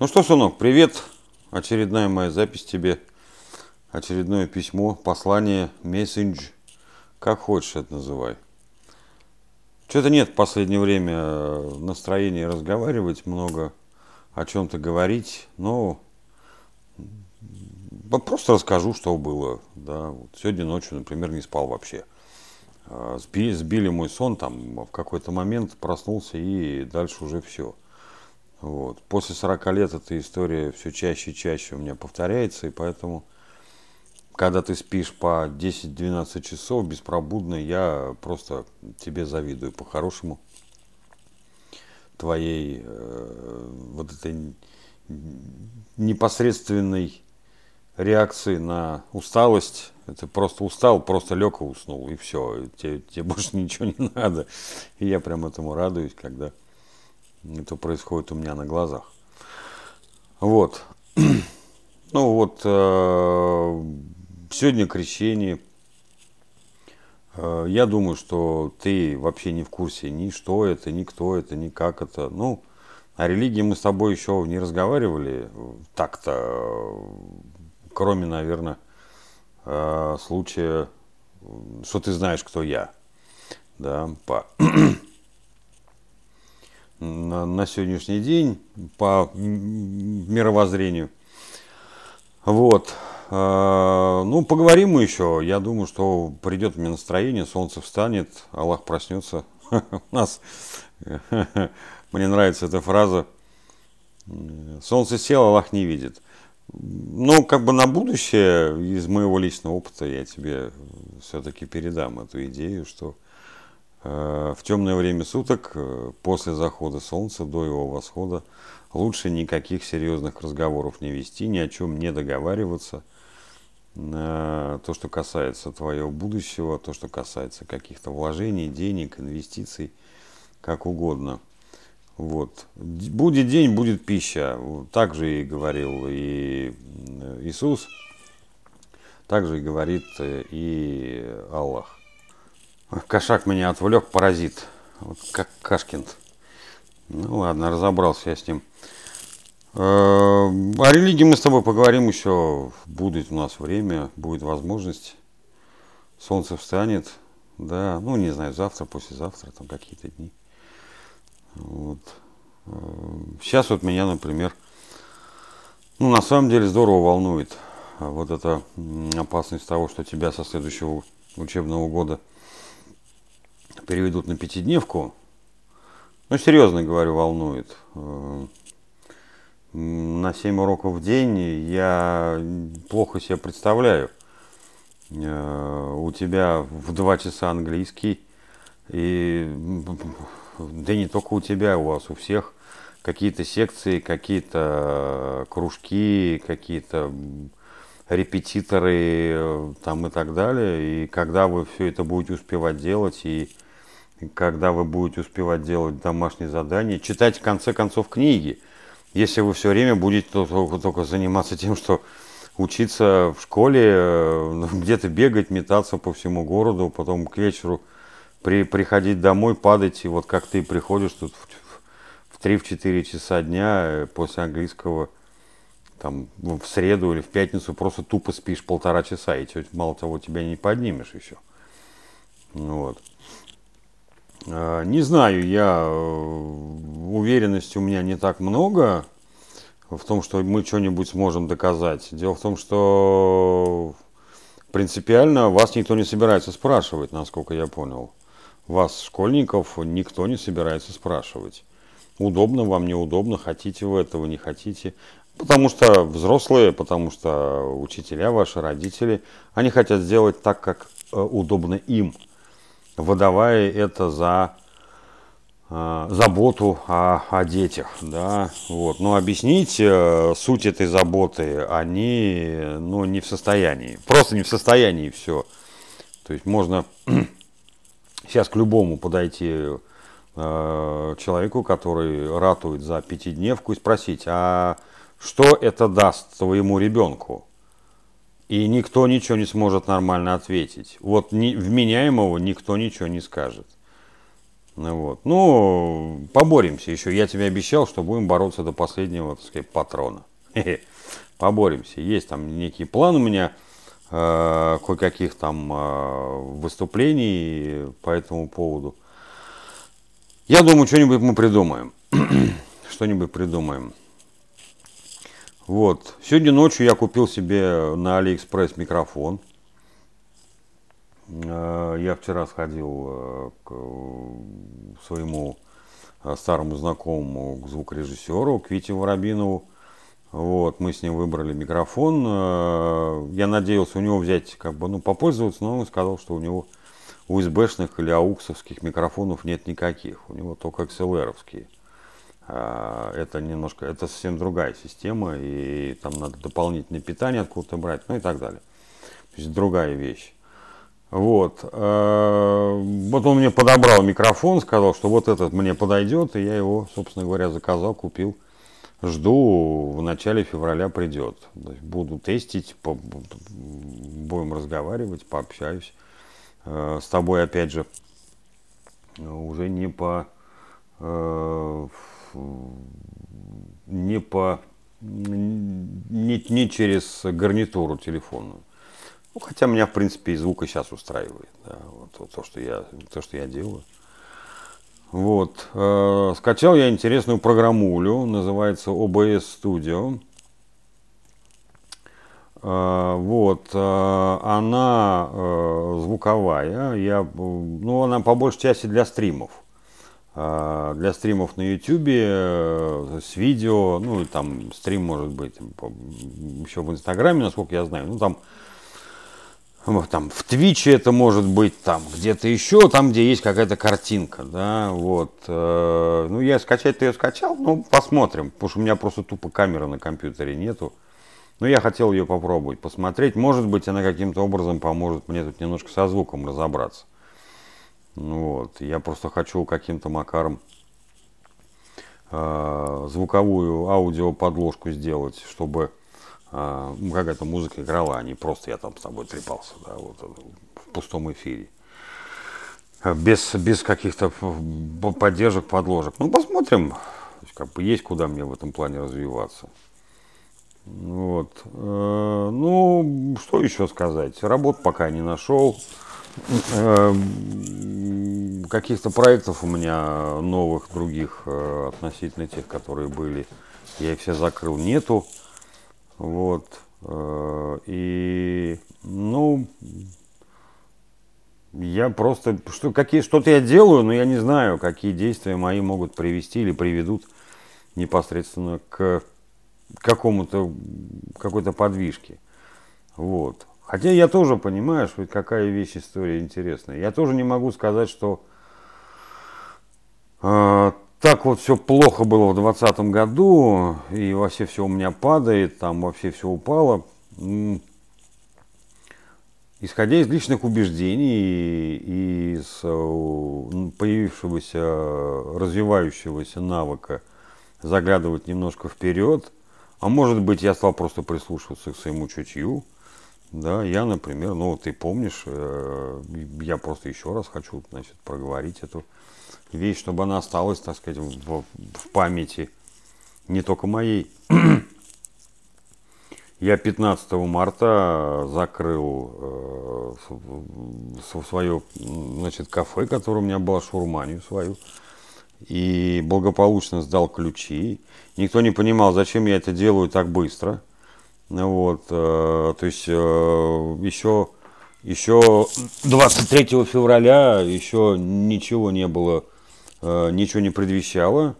Ну что, сынок, привет. Очередная моя запись тебе. Очередное письмо, послание, мессендж. Как хочешь это называй. Что-то нет в последнее время э, настроения разговаривать много, о чем-то говорить. Но просто расскажу, что было. Да. Вот сегодня ночью, например, не спал вообще. А, сбили, сбили мой сон, там в какой-то момент проснулся и дальше уже все. Вот. После 40 лет эта история все чаще и чаще у меня повторяется, и поэтому, когда ты спишь по 10-12 часов беспробудно, я просто тебе завидую по-хорошему твоей э, вот этой непосредственной реакции на усталость. Это просто устал, просто лег и уснул, и все. Тебе, тебе больше ничего не надо. И я прям этому радуюсь, когда это происходит у меня на глазах. Вот. Ну вот, э, сегодня крещение. Э, я думаю, что ты вообще не в курсе ни что это, ни кто это, ни как это. Ну, о религии мы с тобой еще не разговаривали так-то, кроме, наверное, э, случая, что ты знаешь, кто я. Да, по на, на сегодняшний день по мировоззрению. Вот. А, ну, поговорим мы еще. Я думаю, что придет мне настроение, солнце встанет, Аллах проснется. У нас, мне нравится эта фраза, солнце село, Аллах не видит. Ну, как бы на будущее, из моего личного опыта, я тебе все-таки передам эту идею, что в темное время суток, э, после захода солнца, до его восхода, лучше никаких серьезных разговоров не вести, ни о чем не договариваться. Э, то, что касается твоего будущего, то, что касается каких-то вложений, денег, инвестиций, как угодно. Вот. Будет день, будет пища. Так же и говорил и Иисус, так же и говорит и Аллах. Кошак меня отвлек, паразит. Вот как Кашкин. Ну ладно, разобрался я с ним. Э, о религии мы с тобой поговорим еще. Будет у нас время, будет возможность. Солнце встанет. Да, ну не знаю, завтра, послезавтра, там какие-то дни. Вот. Э, сейчас вот меня, например, ну на самом деле здорово волнует вот эта опасность того, что тебя со следующего учебного года – переведут на пятидневку, ну, серьезно говорю, волнует. Э, на 7 уроков в день я плохо себе представляю. Э, у тебя в 2 часа английский, и да не только у тебя, у вас у всех какие-то секции, какие-то кружки, какие-то репетиторы э, там и так далее. И когда вы все это будете успевать делать, и когда вы будете успевать делать домашние задания, читать в конце концов книги. Если вы все время будете только, заниматься тем, что учиться в школе, э, где-то бегать, метаться по всему городу, потом к вечеру при, приходить домой, падать, и вот как ты приходишь тут в, в 3-4 часа дня э, после английского, там, в среду или в пятницу просто тупо спишь полтора часа, и мало того, тебя не поднимешь еще. Вот. Э, не знаю, я э, уверенности у меня не так много в том, что мы что-нибудь сможем доказать. Дело в том, что принципиально вас никто не собирается спрашивать, насколько я понял. Вас, школьников, никто не собирается спрашивать. Удобно вам, неудобно, хотите вы этого, не хотите. Потому что взрослые, потому что учителя, ваши родители, они хотят сделать так, как э, удобно им – выдавая это за э, заботу о, о детях, да, вот. Но объяснить э, суть этой заботы они, ну, не в состоянии, просто не в состоянии все. То есть можно сейчас к любому подойти э, человеку, который ратует за пятидневку и спросить, а что это даст твоему ребенку? И никто ничего не сможет нормально ответить. Вот ни, вменяемого никто ничего не скажет. Ну, вот. ну, поборемся еще. Я тебе обещал, что будем бороться до последнего, так сказать, патрона. Поборемся. Есть там некий план у меня, э, кое-каких там э, выступлений по этому поводу. Я думаю, что-нибудь мы придумаем. что-нибудь придумаем. Вот. Сегодня ночью я купил себе на Алиэкспресс микрофон. Э, я вчера сходил э, к своему э, старому знакомому, к звукорежиссеру, к Вите Воробинову. Вот, мы с ним выбрали микрофон. Я надеялся у него взять, как бы, ну, попользоваться, но он сказал, что у него USB-шных или ауксовских микрофонов нет никаких. У него только XLR-овские. Это немножко, это совсем другая система, и там надо дополнительное питание откуда-то брать, ну и так далее. То есть другая вещь. Вот. Э, вот он мне подобрал микрофон, сказал, что вот этот мне подойдет, и я его, собственно говоря, заказал, купил. Жду, в начале февраля придет. Буду тестить, будем разговаривать, пообщаюсь. Э, с тобой, опять же, уже не по... Э, не по... Не, не через гарнитуру телефонную. Ну, хотя меня, в принципе, и звук и сейчас устраивает. Да, вот, то, что я, то, что я делаю. Вот. Э, скачал я интересную программулю, называется OBS Studio. Э, вот. Э, она э, звуковая. Я, ну, она по большей части для стримов. Э, для стримов на YouTube э, с видео, ну, и там стрим может быть еще в Инстаграме, насколько я знаю. Ну, там там в Твиче это может быть, там где-то еще, там, где есть какая-то картинка, да, вот. Э, ну, я скачать-то ее скачал, ну, посмотрим, потому что у меня просто тупо камеры на компьютере нету. Но я хотел ее попробовать, посмотреть. Может быть, она каким-то образом поможет мне тут немножко со звуком разобраться. Вот. Я просто хочу каким-то макаром э, звуковую аудиоподложку сделать, чтобы ну, какая-то музыка играла, а не просто я там с тобой трепался, да, вот в пустом эфире. Без, без каких-то поддержек, подложек. Ну, посмотрим. Как бы есть куда мне в этом плане развиваться. Вот. Э, ну, что еще сказать? Работ пока не нашел. Э, каких-то проектов у меня новых, других, э, относительно тех, которые были, я их все закрыл, нету. Вот. Э, и, ну, я просто, что, какие, что-то я делаю, но я не знаю, какие действия мои могут привести или приведут непосредственно к какому-то, какой-то подвижке. Вот. Хотя я тоже понимаю, что какая вещь история интересная. Я тоже не могу сказать, что э, так вот все плохо было в 2020 году, и вообще все у меня падает, там вообще все упало. Исходя из личных убеждений и из э, появившегося, развивающегося навыка заглядывать немножко вперед, а может быть я стал просто прислушиваться к своему чутью, да, я, например, ну ты помнишь, э, я просто еще раз хочу, значит, проговорить эту вещь, чтобы она осталась, так сказать, в, в памяти не только моей. Я 15 марта закрыл э, свое значит, кафе, которое у меня было, шурманию свою, и благополучно сдал ключи. Никто не понимал, зачем я это делаю так быстро. Вот, э, то есть еще, еще 23 февраля еще ничего не было Э, ничего не предвещало.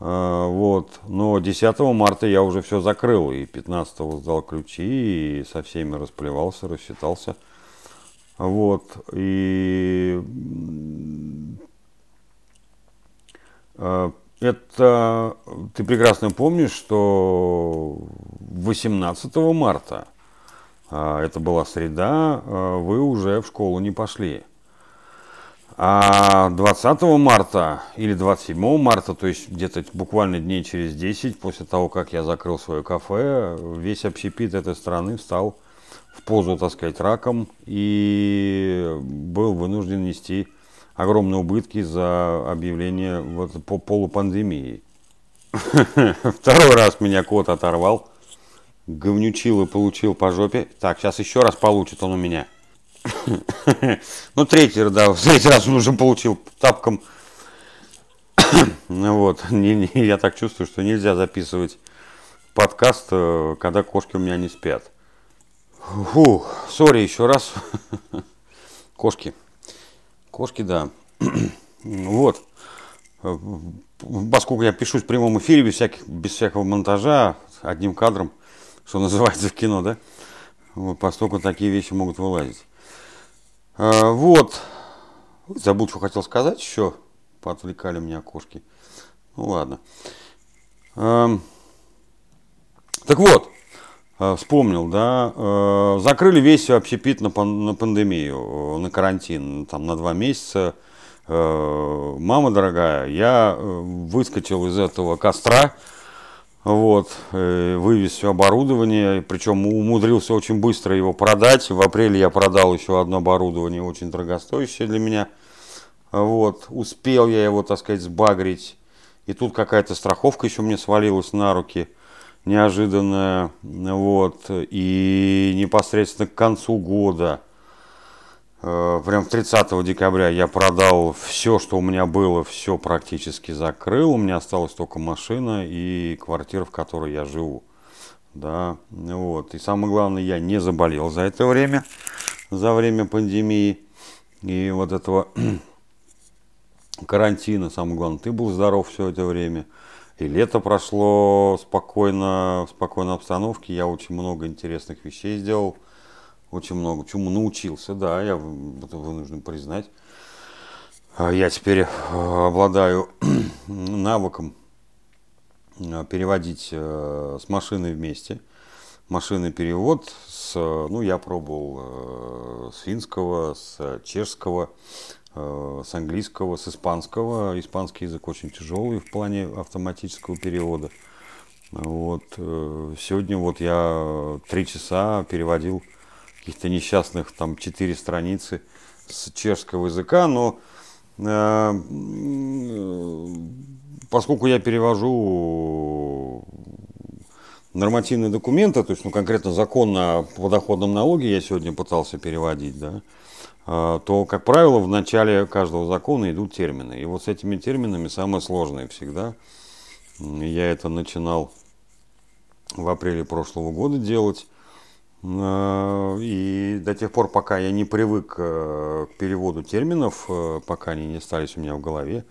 Э, вот. Но 10 марта я уже все закрыл, и 15 сдал ключи, и со всеми расплевался, рассчитался. Вот. И это ты прекрасно помнишь, что 18 марта, это была среда, вы уже в школу не пошли. А 20 марта или 27 марта, то есть где-то буквально дней через 10 после того, как я закрыл свое кафе, весь общепит этой страны встал в позу, так сказать, раком и был вынужден нести огромные убытки за объявление вот по полупандемии. Второй раз меня кот оторвал, говнючил и получил по жопе. Так, сейчас еще раз получит он у меня. Ну, третий, да, в третий раз он уже получил тапком. Вот, не, не, я так чувствую, что нельзя записывать подкаст, э, когда кошки у меня не спят. Фу, сори еще раз. Кошки. Кошки, да. Вот. Поскольку я пишу в прямом эфире без, всяких, без всякого монтажа, одним кадром, что называется в кино, да, вот, поскольку такие вещи могут вылазить. А, вот. Забыл, что хотел сказать еще. Поотвлекали меня кошки. Ну ладно. А, так вот, вспомнил, да, а, закрыли весь общепит на, на пандемию, на карантин, там на два месяца. Мама дорогая, я э, выскочил из этого костра, вот, э, вывез все оборудование, причем умудрился очень быстро его продать. В апреле я продал еще одно оборудование, очень дорогостоящее для меня. Вот, успел я его, так сказать, сбагрить. И тут какая-то страховка еще мне свалилась на руки, неожиданная. Вот, и непосредственно к концу года – Э, прям 30 декабря я продал все, что у меня было, все практически закрыл. У меня осталась только машина и квартира, в которой я живу. Да, вот. И самое главное, я не заболел за это время, за время пандемии и вот этого карантина. Самое главное, ты был здоров все это время. И лето прошло спокойно, в спокойной обстановке. Я очень много интересных вещей сделал очень много чему научился, да, я вынужден признать. А я теперь э, обладаю навыком э, переводить э, с машины вместе. Машинный перевод с, ну, я пробовал с финского, с чешского, с английского, с испанского. Испанский язык очень тяжелый в плане автоматического перевода. Вот. Сегодня вот я три часа переводил каких-то несчастных там четыре страницы с чешского языка, но э, поскольку я перевожу нормативные документы, то есть, ну, конкретно закон о подоходном налоге я сегодня пытался переводить, да, э, то, как правило, в начале каждого закона идут термины. И вот с этими терминами самое сложное всегда. Я это начинал в апреле прошлого года делать. Э, и до тех пор, пока я не привык э, к переводу терминов, э, пока они не остались у меня в голове,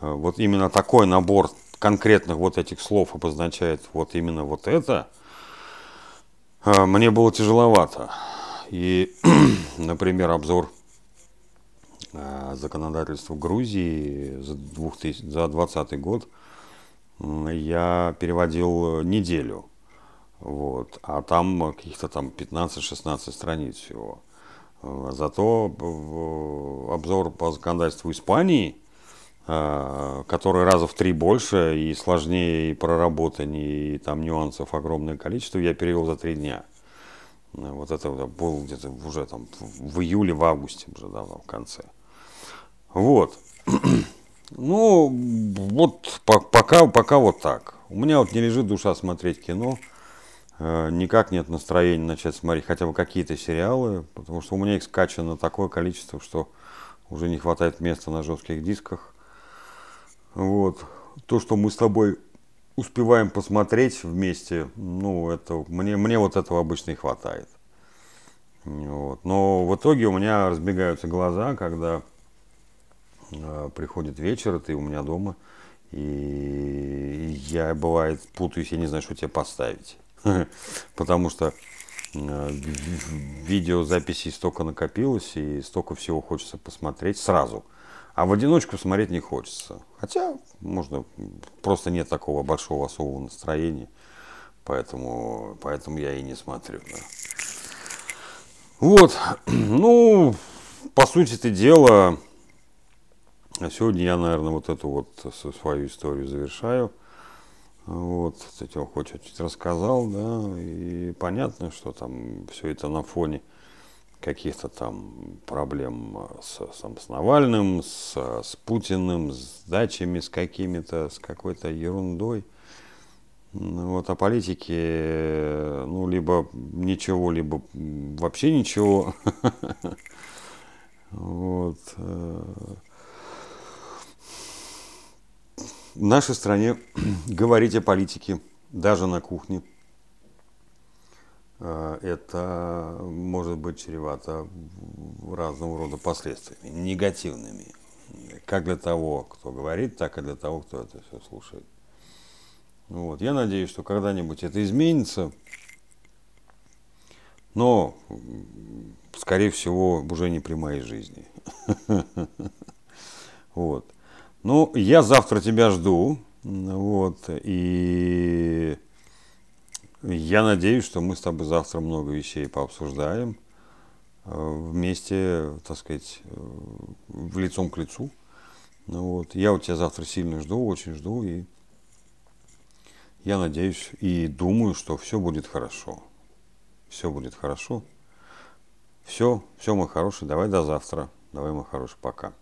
вот именно такой набор конкретных вот этих слов обозначает вот именно вот это, мне было тяжеловато. И, например, обзор законодательства Грузии за 2020 год я переводил неделю. Вот. А там каких-то там 15-16 страниц всего. Зато обзор по законодательству Испании, который раза в три больше и сложнее, и проработаннее, и там нюансов огромное количество, я перевел за три дня. Вот это было где-то уже там в июле, в августе уже, да, в конце. Вот. Ну, вот пока, пока вот так. У меня вот не лежит душа смотреть кино. Э, никак нет настроения начать смотреть хотя бы какие-то сериалы, потому что у меня их скачано такое количество, что уже не хватает места на жестких дисках. Вот. То, что мы с тобой успеваем посмотреть вместе, ну, это, мне, мне вот этого обычно и хватает. Вот. Но в итоге у меня разбегаются глаза, когда э, приходит вечер, и ты у меня дома, и я, бывает, путаюсь, я не знаю, что тебе поставить. потому что э, видеозаписей столько накопилось и столько всего хочется посмотреть сразу. А в одиночку смотреть не хочется. Хотя, можно, просто нет такого большого особого настроения. Поэтому, поэтому я и не смотрю. Да. Вот, ну, по сути это дело, сегодня я, наверное, вот эту вот свою историю завершаю. Вот, кстати, хоть чуть рассказал, да, и понятно, что там все это на фоне каких-то там проблем с, с, с Навальным, с, с Путиным, с дачами, с какими-то, с какой-то ерундой. Ну вот, а политики, ну, либо ничего, либо вообще ничего. Вот. Э. В нашей стране говорить о политике, даже на кухне, это может быть чревато разного рода последствиями, негативными. Как для того, кто говорит, так и для того, кто это все слушает. Вот. Я надеюсь, что когда-нибудь это изменится. Но, скорее всего, уже не при моей жизни. Вот. Ну, я завтра тебя жду. Вот. И я надеюсь, что мы с тобой завтра много вещей пообсуждаем э, вместе, так сказать, э, в лицом к лицу. Вот. Я у тебя завтра сильно жду, очень жду. И я надеюсь и думаю, что все будет хорошо. Все будет хорошо. Все, все, мой хороший, давай до завтра. Давай, мой хороший, пока.